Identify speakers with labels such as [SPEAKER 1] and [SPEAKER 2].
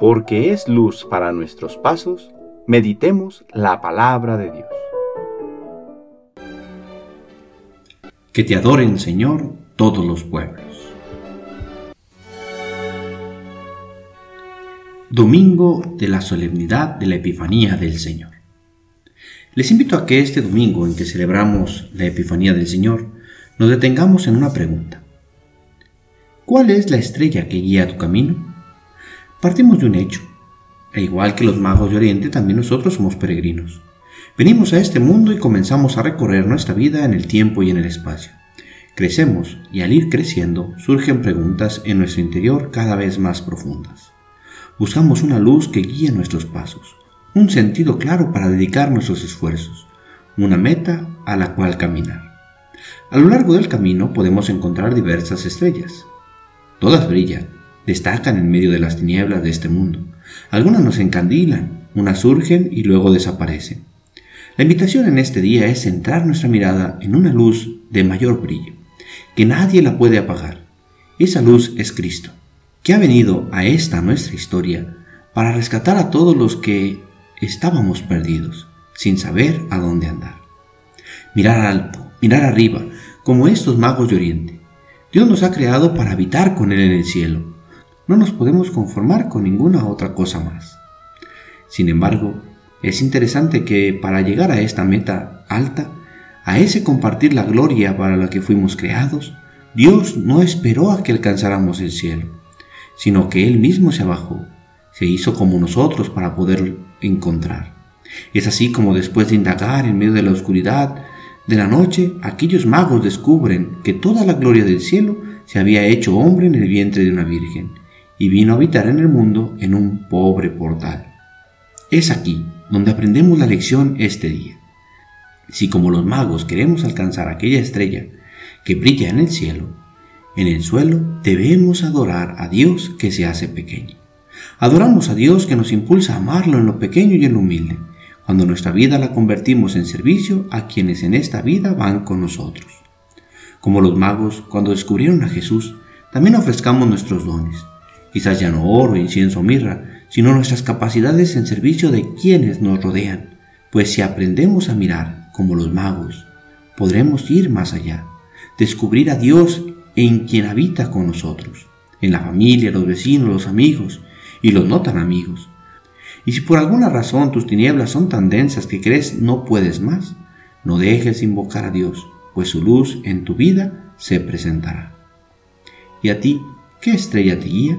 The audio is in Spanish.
[SPEAKER 1] porque es luz para nuestros pasos, meditemos la palabra de Dios.
[SPEAKER 2] Que te adoren, Señor, todos los pueblos. Domingo de la solemnidad de la Epifanía del Señor. Les invito a que este domingo en que celebramos la Epifanía del Señor, nos detengamos en una pregunta. ¿Cuál es la estrella que guía tu camino? Partimos de un hecho. E igual que los magos de Oriente, también nosotros somos peregrinos. Venimos a este mundo y comenzamos a recorrer nuestra vida en el tiempo y en el espacio. Crecemos y al ir creciendo surgen preguntas en nuestro interior cada vez más profundas. Buscamos una luz que guíe nuestros pasos, un sentido claro para dedicar nuestros esfuerzos, una meta a la cual caminar. A lo largo del camino podemos encontrar diversas estrellas. Todas brillan, destacan en medio de las tinieblas de este mundo. Algunas nos encandilan, unas surgen y luego desaparecen. La invitación en este día es centrar nuestra mirada en una luz de mayor brillo, que nadie la puede apagar. Esa luz es Cristo, que ha venido a esta nuestra historia para rescatar a todos los que estábamos perdidos, sin saber a dónde andar. Mirar alto, mirar arriba, como estos magos de Oriente. Dios nos ha creado para habitar con Él en el cielo, no nos podemos conformar con ninguna otra cosa más. Sin embargo, es interesante que para llegar a esta meta alta, a ese compartir la gloria para la que fuimos creados, Dios no esperó a que alcanzáramos el cielo, sino que Él mismo se bajó, se hizo como nosotros para poder encontrar. Es así como después de indagar en medio de la oscuridad de la noche, aquellos magos descubren que toda la gloria del cielo se había hecho hombre en el vientre de una virgen y vino a habitar en el mundo en un pobre portal. Es aquí donde aprendemos la lección este día. Si como los magos queremos alcanzar aquella estrella que brilla en el cielo, en el suelo debemos adorar a Dios que se hace pequeño. Adoramos a Dios que nos impulsa a amarlo en lo pequeño y en lo humilde, cuando nuestra vida la convertimos en servicio a quienes en esta vida van con nosotros. Como los magos, cuando descubrieron a Jesús, también ofrezcamos nuestros dones, quizás ya no oro, incienso, mirra, sino nuestras capacidades en servicio de quienes nos rodean, pues si aprendemos a mirar como los magos, podremos ir más allá, descubrir a Dios en quien habita con nosotros, en la familia, los vecinos, los amigos y los no tan amigos. Y si por alguna razón tus tinieblas son tan densas que crees no puedes más, no dejes invocar a Dios, pues su luz en tu vida se presentará. ¿Y a ti qué estrella te guía?